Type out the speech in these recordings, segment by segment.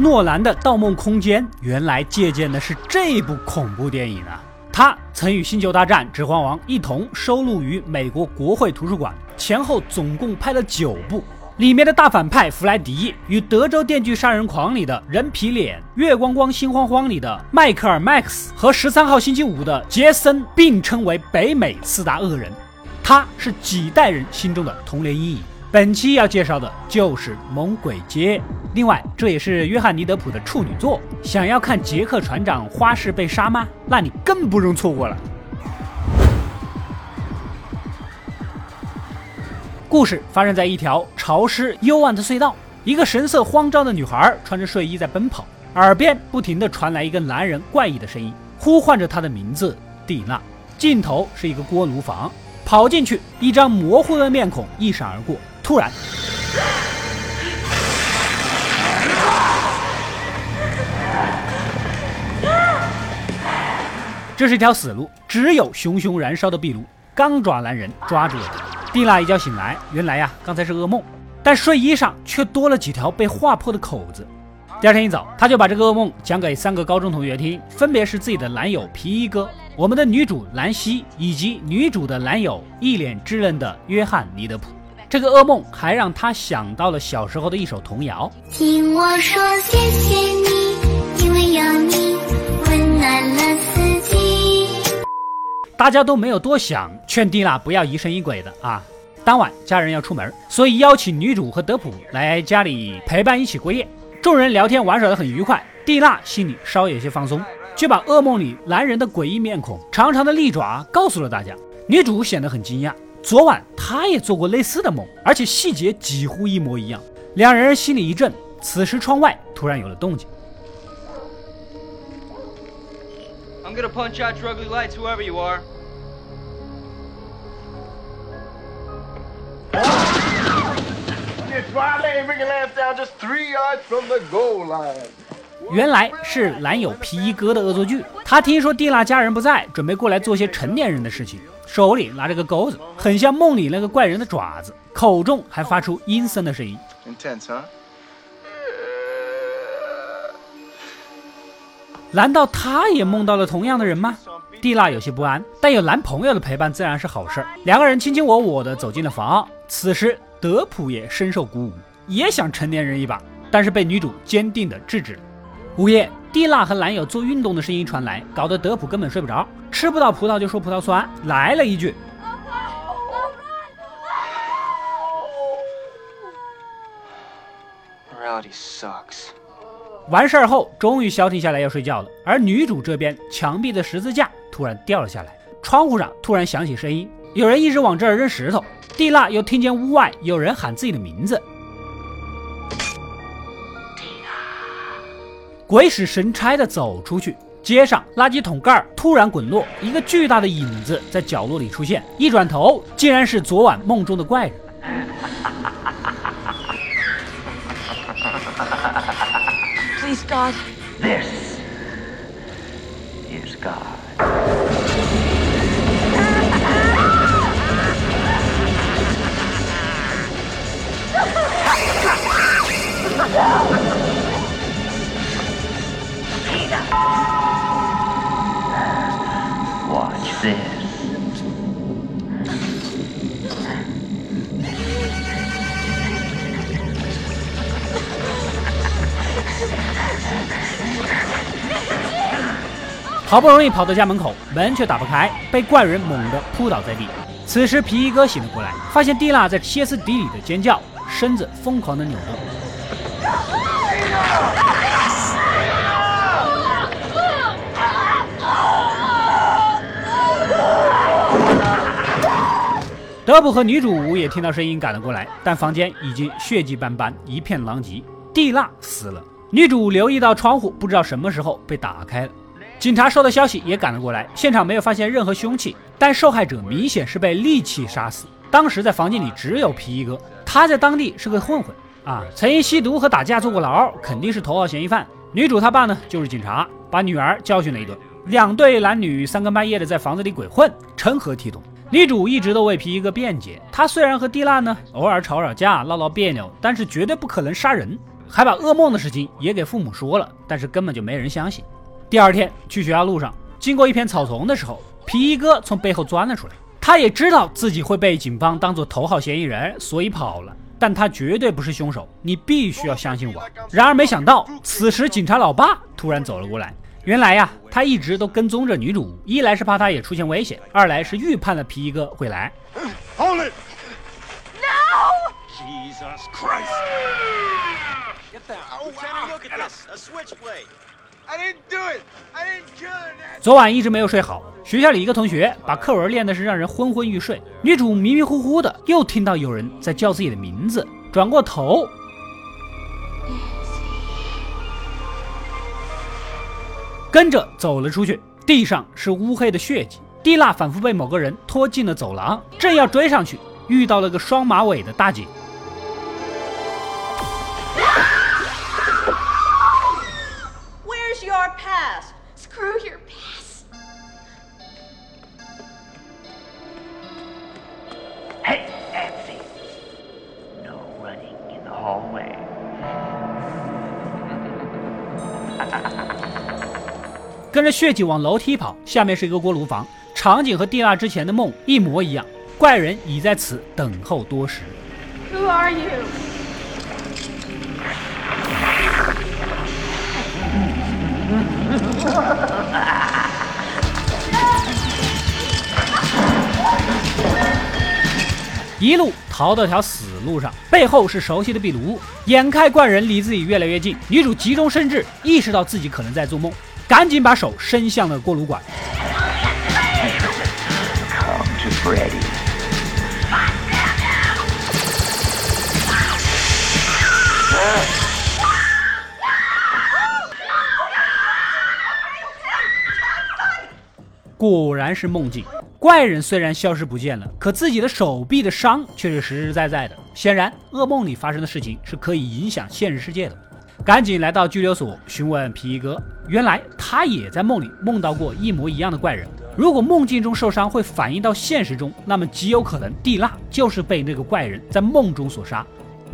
诺兰的《盗梦空间》原来借鉴的是这部恐怖电影啊！他曾与《星球大战》《指环王》一同收录于美国国会图书馆，前后总共拍了九部。里面的大反派弗莱迪与《德州电锯杀人狂》里的人皮脸、《月光光心慌慌》里的迈克尔·麦克斯和《十三号星期五》的杰森并称为北美四大恶人。他是几代人心中的童年阴影。本期要介绍的就是《猛鬼街》，另外这也是约翰尼·德普的处女作。想要看杰克船长花式被杀吗？那你更不容错过了。故事发生在一条潮湿幽暗的隧道，一个神色慌张的女孩穿着睡衣在奔跑，耳边不停地传来一个男人怪异的声音，呼唤着她的名字蒂娜。镜头是一个锅炉房，跑进去，一张模糊的面孔一闪而过。突然，这是一条死路，只有熊熊燃烧的壁炉。钢爪男人抓住了他。蒂娜一觉醒来，原来呀，刚才是噩梦，但睡衣上却多了几条被划破的口子。第二天一早，他就把这个噩梦讲给三个高中同学听，分别是自己的男友皮衣哥、我们的女主兰西以及女主的男友一脸稚嫩的约翰尼德普。这个噩梦还让他想到了小时候的一首童谣。听我说，谢谢你，因为有你，温暖了四季。大家都没有多想，劝蒂娜不要疑神疑鬼的啊。当晚家人要出门，所以邀请女主和德普来家里陪伴一起过夜。众人聊天玩耍的很愉快，蒂娜心里稍有些放松，却把噩梦里男人的诡异面孔、长长的利爪告诉了大家。女主显得很惊讶。昨晚他也做过类似的梦，而且细节几乎一模一样。两人心里一震。此时窗外突然有了动静。I'm gonna punch out your ugly lights, whoever you are. It's why they ain't bringing last down just three yards from the goal line. 原来是男友皮衣哥的恶作剧。他听说蒂娜家人不在，准备过来做些成年人的事情。手里拿着个钩子，很像梦里那个怪人的爪子，口中还发出阴森的声音。难道他也梦到了同样的人吗？蒂娜有些不安，但有男朋友的陪伴自然是好事儿。两个人卿卿我我的走进了房。此时德普也深受鼓舞，也想成年人一把，但是被女主坚定的制止了。午夜。蒂娜和男友做运动的声音传来，搞得德普根本睡不着。吃不到葡萄就说葡萄酸，来了一句。完事儿后，终于消停下来要睡觉了。而女主这边，墙壁的十字架突然掉了下来，窗户上突然响起声音，有人一直往这儿扔石头。蒂娜又听见屋外有人喊自己的名字。鬼使神差的走出去，街上垃圾桶盖突然滚落，一个巨大的影子在角落里出现，一转头竟然是昨晚梦中的怪人。Please God, this is God. 好不容易跑到家门口，门却打不开，被怪人猛地扑倒在地。此时皮衣哥醒了过来，发现蒂娜在歇斯底里的尖叫，身子疯狂的扭动。德普和女主也听到声音赶了过来，但房间已经血迹斑斑，一片狼藉。蒂娜死了。女主留意到窗户，不知道什么时候被打开了。警察收到消息也赶了过来，现场没有发现任何凶器，但受害者明显是被利器杀死。当时在房间里只有皮衣哥，他在当地是个混混啊，曾因吸毒和打架坐过牢，肯定是头号嫌疑犯。女主她爸呢就是警察，把女儿教训了一顿。两对男女三更半夜的在房子里鬼混，成何体统？女主一直都为皮衣哥辩解，她虽然和蒂娜呢偶尔吵吵架、闹闹别扭，但是绝对不可能杀人。还把噩梦的事情也给父母说了，但是根本就没人相信。第二天去学校路上，经过一片草丛的时候，皮衣哥从背后钻了出来。他也知道自己会被警方当做头号嫌疑人，所以跑了。但他绝对不是凶手，你必须要相信我。然而没想到，此时警察老爸突然走了过来。原来呀、他一直都跟踪着女主，一来是怕她也出现危险，二来是预判了皮衣哥会来。No! Jesus Christ! Get down! Look at! A switch play I didn't do it! I didn't 昨晚一直没有睡好，学校里一个同学把课文练的是让人昏昏欲睡。女主迷迷糊糊的又听到有人在叫自己的名字，转过头跟着走了出去，地上是乌黑的血迹，蒂娜仿佛被某个人拖进了走廊，正要追上去，遇到了个双马尾的大姐。Where's your pass? Screw your 跟着血迹往楼梯跑，下面是一个锅炉房，场景和蒂娜之前的梦一模一样。怪人已在此等候多时。Who are you? 一路逃到条死路上，背后是熟悉的壁炉，眼看怪人离自己越来越近，女主急中生智，意识到自己可能在做梦，赶紧把手伸向了锅炉管。果然是梦境。怪人虽然消失不见了，可自己的手臂的伤却是实实在在的。显然，噩梦里发生的事情是可以影响现实世界的。赶紧来到拘留所询问皮衣哥，原来他也在梦里梦到过一模一样的怪人。如果梦境中受伤会反映到现实中，那么极有可能蒂娜就是被那个怪人在梦中所杀。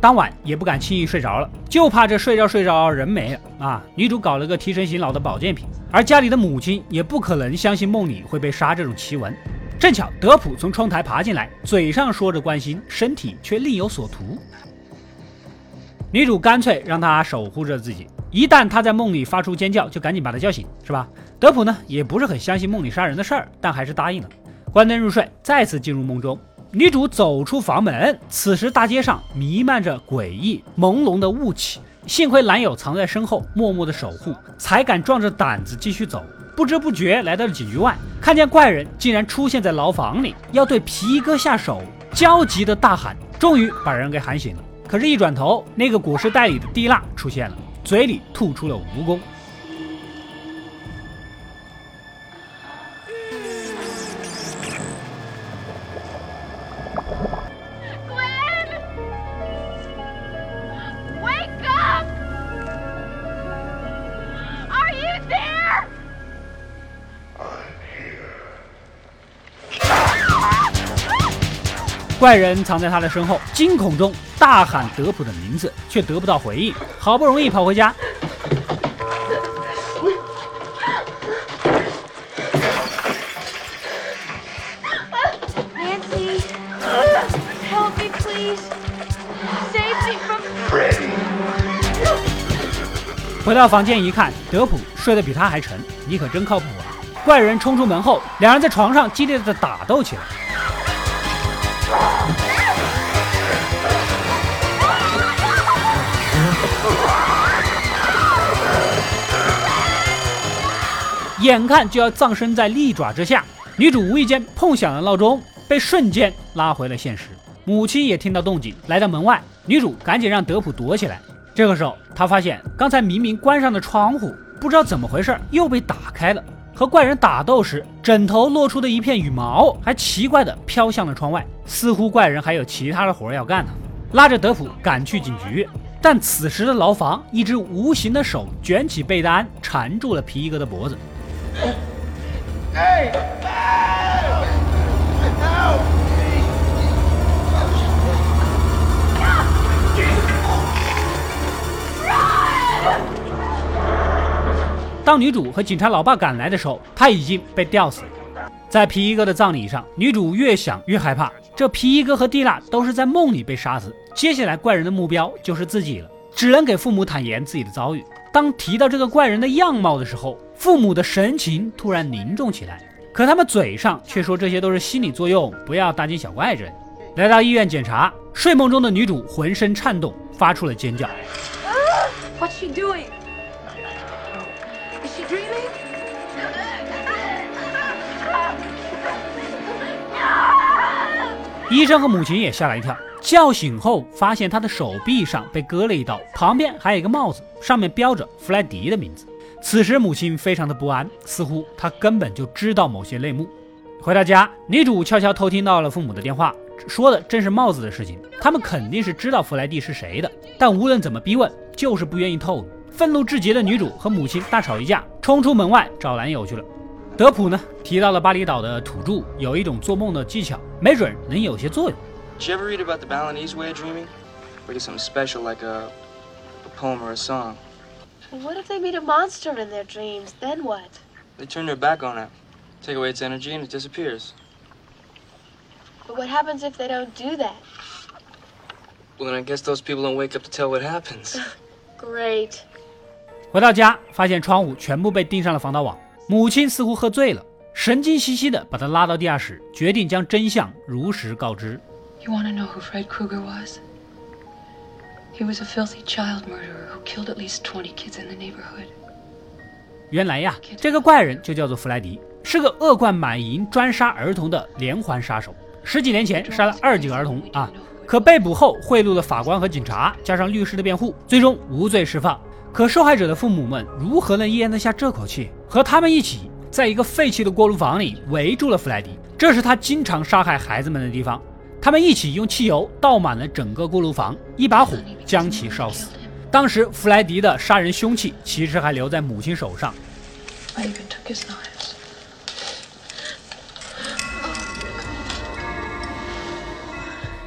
当晚也不敢轻易睡着了，就怕这睡着睡着人没了啊！女主搞了个提神醒脑的保健品，而家里的母亲也不可能相信梦里会被杀这种奇闻。正巧德普从窗台爬进来，嘴上说着关心，身体却另有所图。女主干脆让他守护着自己，一旦他在梦里发出尖叫，就赶紧把他叫醒，是吧？德普呢也不是很相信梦里杀人的事儿，但还是答应了。关灯入睡，再次进入梦中。女主走出房门，此时大街上弥漫着诡异朦胧的雾气。幸亏男友藏在身后，默默的守护，才敢壮着胆子继续走。不知不觉来到了警局外，看见怪人竟然出现在牢房里，要对皮衣哥下手，焦急的大喊，终于把人给喊醒了。可是，一转头，那个果实袋里的蒂娜出现了，嘴里吐出了蜈蚣。怪人藏在他的身后，惊恐中大喊德普的名字，却得不到回应。好不容易跑回家，Nancy! Help me, please! Save me from. Freddy. 回到房间一看，德普睡得比他还沉，你可真靠谱啊！怪人冲出门后，两人在床上激烈的打斗起来。眼看就要葬身在利爪之下，女主无意间碰响了闹钟，被瞬间拉回了现实。母亲也听到动静，来到门外，女主赶紧让德普躲起来。这个时候，她发现刚才明明关上的窗户，不知道怎么回事又被打开了。和怪人打斗时，枕头落出的一片羽毛还奇怪地飘向了窗外，似乎怪人还有其他的活要干呢。拉着德普赶去警局，但此时的牢房，一只无形的手卷起被单，缠住了皮衣哥的脖子。当女主和警察老爸赶来的时候，他已经被吊死了。在皮衣哥的葬礼上，女主越想越害怕，这皮衣哥和蒂娜都是在梦里被杀死，接下来怪人的目标就是自己了，只能给父母坦言自己的遭遇。当提到这个怪人的样貌的时候，父母的神情突然凝重起来，可他们嘴上却说这些都是心理作用，不要大惊小怪之类。来到医院检查，睡梦中的女主浑身颤动，发出了尖叫。What's she doing? Is she dreaming? 医生和母亲也吓了一跳，叫醒后发现她的手臂上被割了一刀，旁边还有一个帽子，上面标着弗莱迪的名字。此时母亲非常的不安，似乎她根本就知道某些内幕。回到家，女主悄悄偷听到了父母的电话，说的正是帽子的事情。他们肯定是知道弗莱蒂是谁的，但无论怎么逼问，就是不愿意透露。愤怒至极的女主和母亲大吵一架，冲出门外找男友去了。德普呢提到了巴厘岛的土著有一种做梦的技巧，没准能有些作用。Did you ever read about the Balinese way dreaming? Or get something special like a poem or a song? What if they meet a monster in their dreams? Then what? They turn their back on it, take away its energy, and it disappears. But what happens if they don't do that? Well, then I guess those people don't wake up to tell what happens. Great. 回到家，发现窗户全部被钉上了防盗网。母亲似乎喝醉了，神经兮兮的把他拉到地下室，决定将真相如实告知。 You want to know who Fred Krueger was? He was a filthy child murderer who killed at least twenty kids in the neighborhood. 原来呀，这个怪人就叫做弗莱迪，是个恶贯满盈、专杀儿童的连环杀手。十几年前杀了二十几个儿童啊，可被捕后贿赂了法官和警察，加上律师的辩护，最终无罪释放。可受害者的父母们如何能咽得下这口气？和他们一起在一个废弃的锅炉房里围住了弗莱迪，这是他经常杀害孩子们的地方。他们一起用汽油倒满了整个锅炉房，一把火将其烧死。当时弗莱迪的杀人凶器其实还留在母亲手上.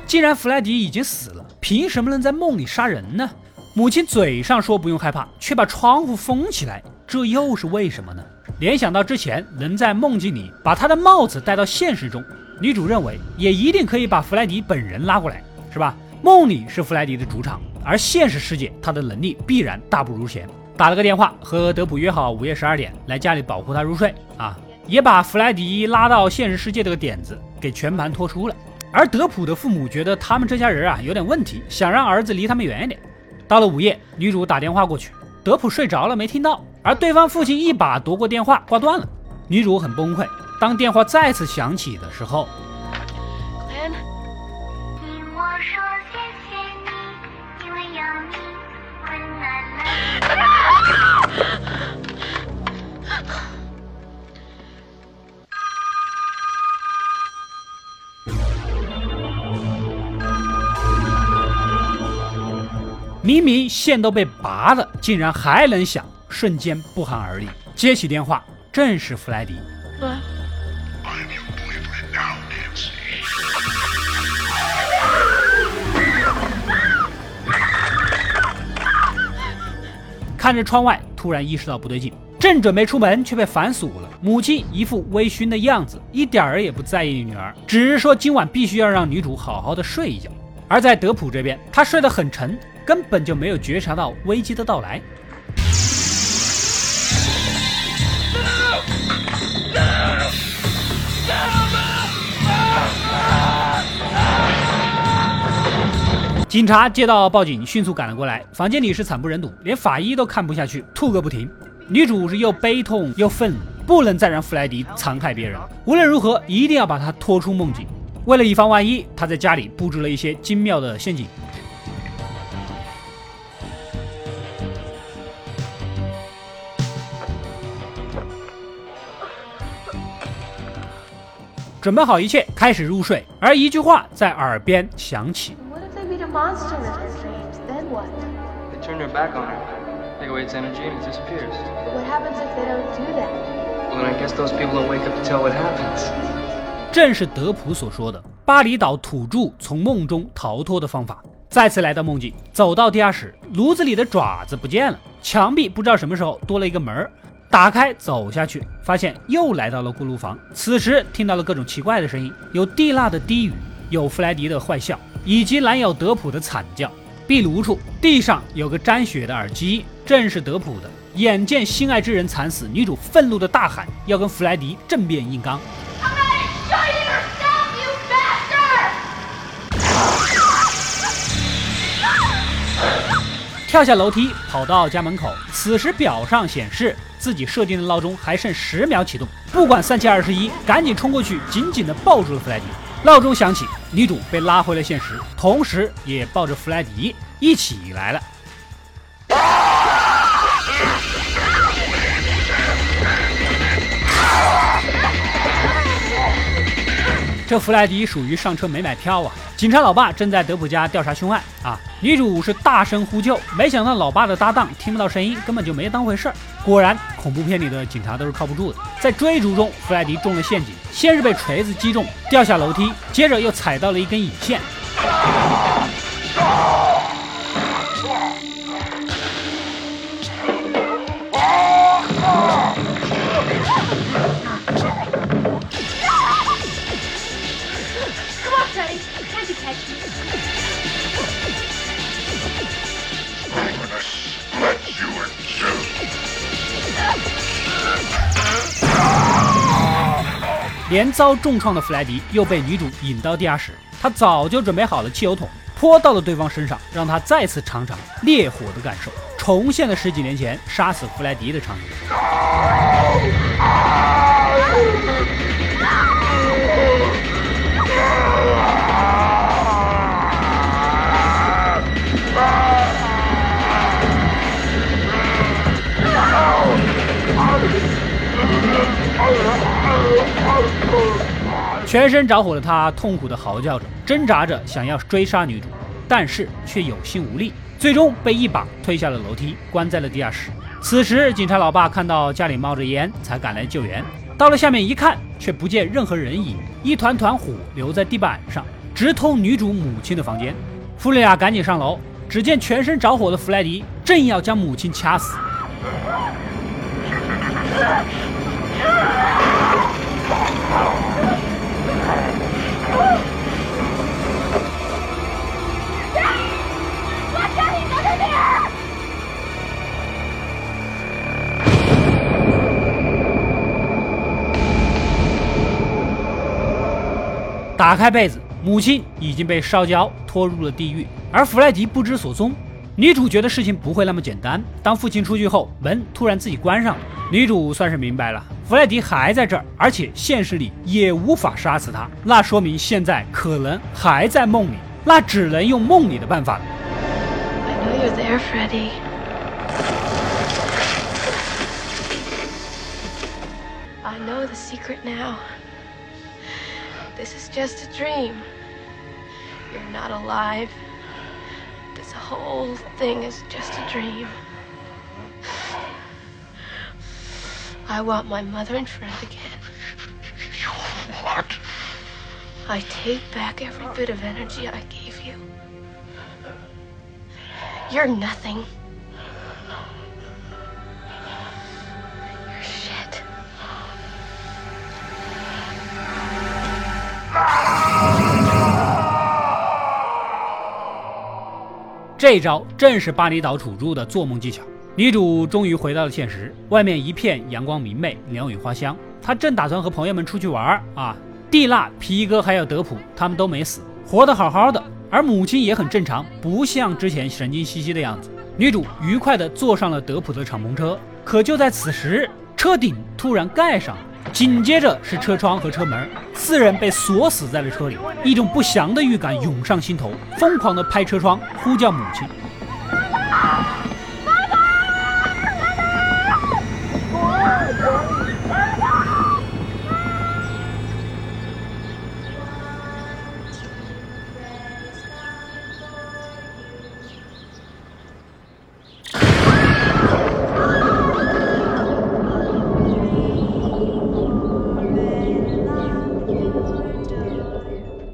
既然弗莱迪已经死了，凭什么能在梦里杀人呢？母亲嘴上说不用害怕，却把窗户封起来，这又是为什么呢？联想到之前能在梦境里把他的帽子带到现实中，女主认为也一定可以把弗莱迪本人拉过来，是吧？梦里是弗莱迪的主场，而现实世界他的能力必然大不如前。打了个电话和德普约好午夜十二点来家里保护他入睡啊，也把弗莱迪拉到现实世界这个点子给全盘托出了。而德普的父母觉得他们这家人啊有点问题，想让儿子离他们远一点。到了午夜，女主打电话过去，德普睡着了没听到，而对方父亲一把夺过电话挂断了。女主很崩溃。当电话再次响起的时候，明明线都被拔了，竟然还能响，瞬间不寒而栗。接起电话，正是弗莱迪。看着窗外，突然意识到不对劲，正准备出门，却被反锁了。母亲一副微醺的样子，一点儿也不在意女儿，只是说今晚必须要让女主好好的睡一觉。而在德普这边，他睡得很沉，根本就没有觉察到危机的到来。警察接到报警，迅速赶了过来。房间里是惨不忍睹，连法医都看不下去，吐个不停。女主是又悲痛又愤怒，不能再让弗莱迪残害别人。无论如何，一定要把他拖出梦境。为了以防万一，她在家里布置了一些精妙的陷阱。准备好一切，开始入睡。而一句话在耳边响起 monster in their dreams? Then what? They turn their back on it, take away its energy, and it disappears. But what happens if they don't do that? Well, then I guess those people don't wake up to tell what happens. 正是德普所说的巴厘岛土著从梦中逃脱的方法。再次来到梦境，走到地下室，炉子里的爪子不见了，墙壁不知道什么时候多了一个门儿。打开走下去，发现又来到了锅炉房。此时听到了各种奇怪的声音，有蒂娜的低语，有弗莱迪的坏笑，以及男友德普的惨叫。壁炉处地上有个沾血的耳机，正是德普的。眼见心爱之人惨死，女主愤怒的大喊，要跟弗莱迪正面硬刚。跳下楼梯，跑到家门口。此时表上显示自己设定的闹钟还剩十秒启动，不管三七二十一，赶紧冲过去，紧紧的抱住了弗莱迪。闹钟响起，女主被拉回了现实，同时也抱着弗莱迪一起来了。这弗莱迪属于上车没买票啊！警察老爸正在德普家调查凶案啊！女主是大声呼救，没想到老爸的搭档听不到声音，根本就没当回事儿。果然，恐怖片里的警察都是靠不住的。在追逐中，弗莱迪中了陷阱，先是被锤子击中，掉下楼梯，接着又踩到了一根引线。连遭重创的弗莱迪又被女主引到地下室，他早就准备好了汽油桶，泼到了对方身上，让他再次尝尝烈火的感受，重现了十几年前杀死弗莱迪的场景。全身着火的他痛苦的嚎叫着，挣扎着想要追杀女主，但是却有心无力，最终被一把推下了楼梯，关在了地下室。此时，警察老爸看到家里冒着烟，才赶来救援。到了下面一看，却不见任何人影，一团团火留在地板上，直通女主母亲的房间。父女俩赶紧上楼，只见全身着火的弗莱迪正要将母亲掐死。打开被子，母亲已经被烧焦，拖入了地狱，而弗莱迪不知所踪。女主觉得事情不会那么简单。当父亲出去后，门突然自己关上了。女主算是明白了，弗莱迪还在这儿，而且现实里也无法杀死他，那说明现在可能还在梦里，那只能用梦里的办法了。I know you're there, Freddy. I want my mother and friend again. What? I take back every bit of energy I gave you. You're nothing. You're shit. 这招正是巴厘岛土着的做梦技巧。 女主终于回到了现实，外面一片阳光明媚，鸟语花香。她正打算和朋友们出去玩儿啊。蒂娜、皮哥还有德普，他们都没死，活得好好的。而母亲也很正常，不像之前神经兮兮的样子。女主愉快地坐上了德普的敞篷车，可就在此时，车顶突然盖上了，紧接着是车窗和车门，四人被锁死在了车里。一种不祥的预感涌上心头，疯狂地拍车窗，呼叫母亲。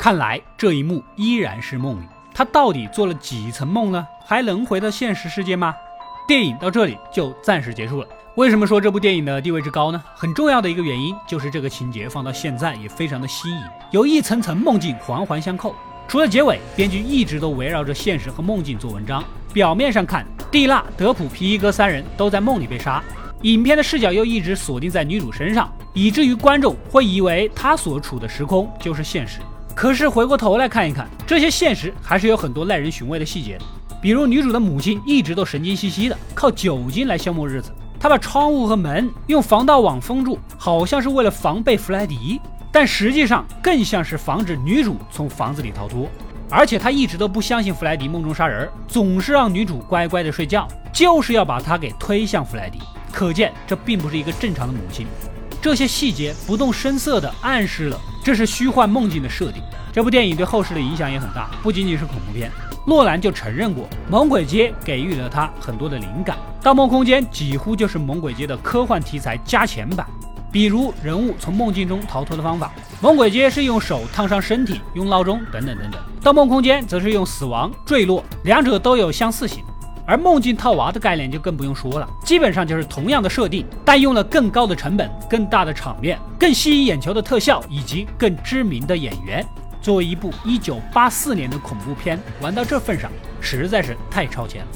看来这一幕依然是梦里，他到底做了几层梦呢？还能回到现实世界吗？电影到这里就暂时结束了。为什么说这部电影的地位之高呢？很重要的一个原因就是这个情节放到现在也非常的新颖，有一层层梦境环环相扣。除了结尾，编剧一直都围绕着现实和梦境做文章。表面上看，蒂娜、德普、皮衣哥三人都在梦里被杀，影片的视角又一直锁定在女主身上，以至于观众会以为她所处的时空就是现实。可是回过头来看一看，这些现实还是有很多耐人寻味的细节的。比如女主的母亲一直都神经兮兮的，靠酒精来消磨日子。她把窗户和门用防盗网封住，好像是为了防备弗莱迪，但实际上更像是防止女主从房子里逃脱。而且她一直都不相信弗莱迪梦中杀人，总是让女主乖乖的睡觉，就是要把她给推向弗莱迪。可见这并不是一个正常的母亲。这些细节不动声色地暗示了这是虚幻梦境的设定。这部电影对后世的影响也很大，不仅仅是恐怖片。诺兰就承认过，《猛鬼街》给予了他很多的灵感，《盗梦空间》几乎就是《猛鬼街》的科幻题材加钱版。比如人物从梦境中逃脱的方法，《猛鬼街》是用手烫伤身体，用闹钟等等等等，《盗梦空间》则是用死亡坠落，两者都有相似性。而梦境套娃的概念就更不用说了，基本上就是同样的设定，但用了更高的成本、更大的场面、更吸引眼球的特效以及更知名的演员。作为一部1984年的恐怖片，玩到这份上，实在是太超前了。